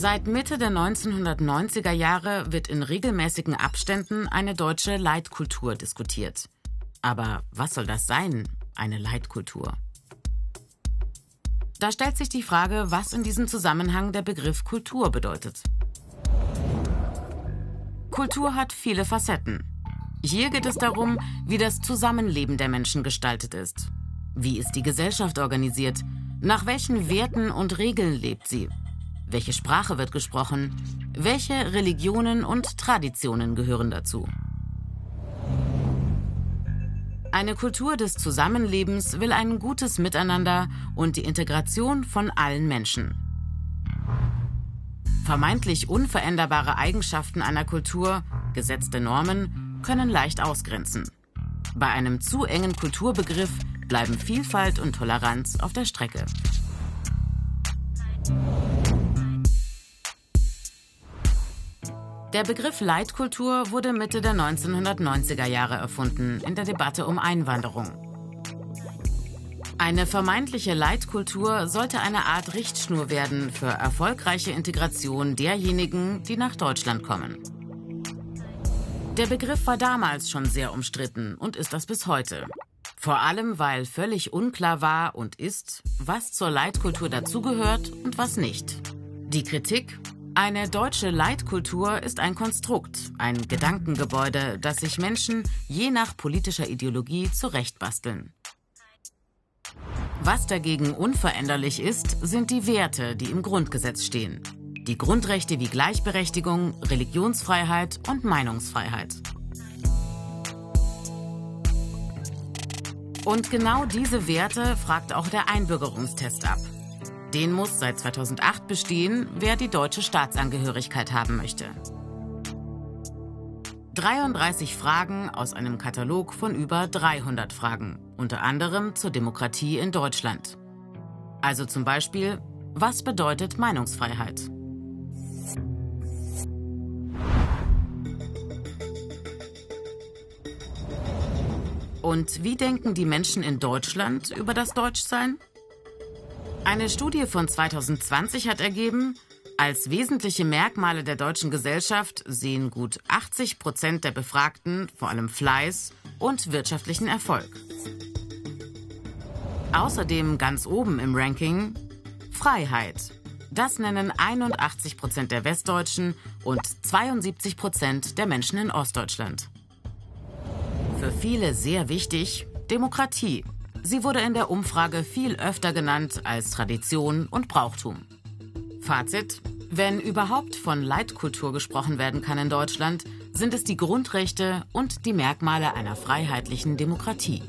Seit Mitte der 1990er Jahre wird in regelmäßigen Abständen eine deutsche Leitkultur diskutiert. Aber was soll das sein, eine Leitkultur? Da stellt sich die Frage, was in diesem Zusammenhang der Begriff Kultur bedeutet. Kultur hat viele Facetten. Hier geht es darum, wie das Zusammenleben der Menschen gestaltet ist. Wie ist die Gesellschaft organisiert? Nach welchen Werten und Regeln lebt sie? Welche Sprache wird gesprochen? Welche Religionen und Traditionen gehören dazu? Eine Kultur des Zusammenlebens will ein gutes Miteinander und die Integration von allen Menschen. Vermeintlich unveränderbare Eigenschaften einer Kultur, gesetzte Normen, können leicht ausgrenzen. Bei einem zu engen Kulturbegriff bleiben Vielfalt und Toleranz auf der Strecke. Der Begriff Leitkultur wurde Mitte der 1990er Jahre erfunden in der Debatte um Einwanderung. Eine vermeintliche Leitkultur sollte eine Art Richtschnur werden für erfolgreiche Integration derjenigen, die nach Deutschland kommen. Der Begriff war damals schon sehr umstritten und ist das bis heute. Vor allem, weil völlig unklar war und ist, was zur Leitkultur dazugehört und was nicht. Die Kritik, eine deutsche Leitkultur ist ein Konstrukt, ein Gedankengebäude, das sich Menschen je nach politischer Ideologie zurechtbasteln. Was dagegen unveränderlich ist, sind die Werte, die im Grundgesetz stehen. Die Grundrechte wie Gleichberechtigung, Religionsfreiheit und Meinungsfreiheit. Und genau diese Werte fragt auch der Einbürgerungstest ab. Den muss seit 2008 bestehen, wer die deutsche Staatsangehörigkeit haben möchte. 33 Fragen aus einem Katalog von über 300 Fragen, unter anderem zur Demokratie in Deutschland. Also zum Beispiel, was bedeutet Meinungsfreiheit? Und wie denken die Menschen in Deutschland über das Deutschsein? Eine Studie von 2020 hat ergeben, als wesentliche Merkmale der deutschen Gesellschaft sehen gut 80 Prozent der Befragten vor allem Fleiß und wirtschaftlichen Erfolg. Außerdem ganz oben im Ranking Freiheit. Das nennen 81 Prozent der Westdeutschen und 72 Prozent der Menschen in Ostdeutschland. Für viele sehr wichtig Demokratie. Sie wurde in der Umfrage viel öfter genannt als Tradition und Brauchtum. Fazit. Wenn überhaupt von Leitkultur gesprochen werden kann in Deutschland, sind es die Grundrechte und die Merkmale einer freiheitlichen Demokratie.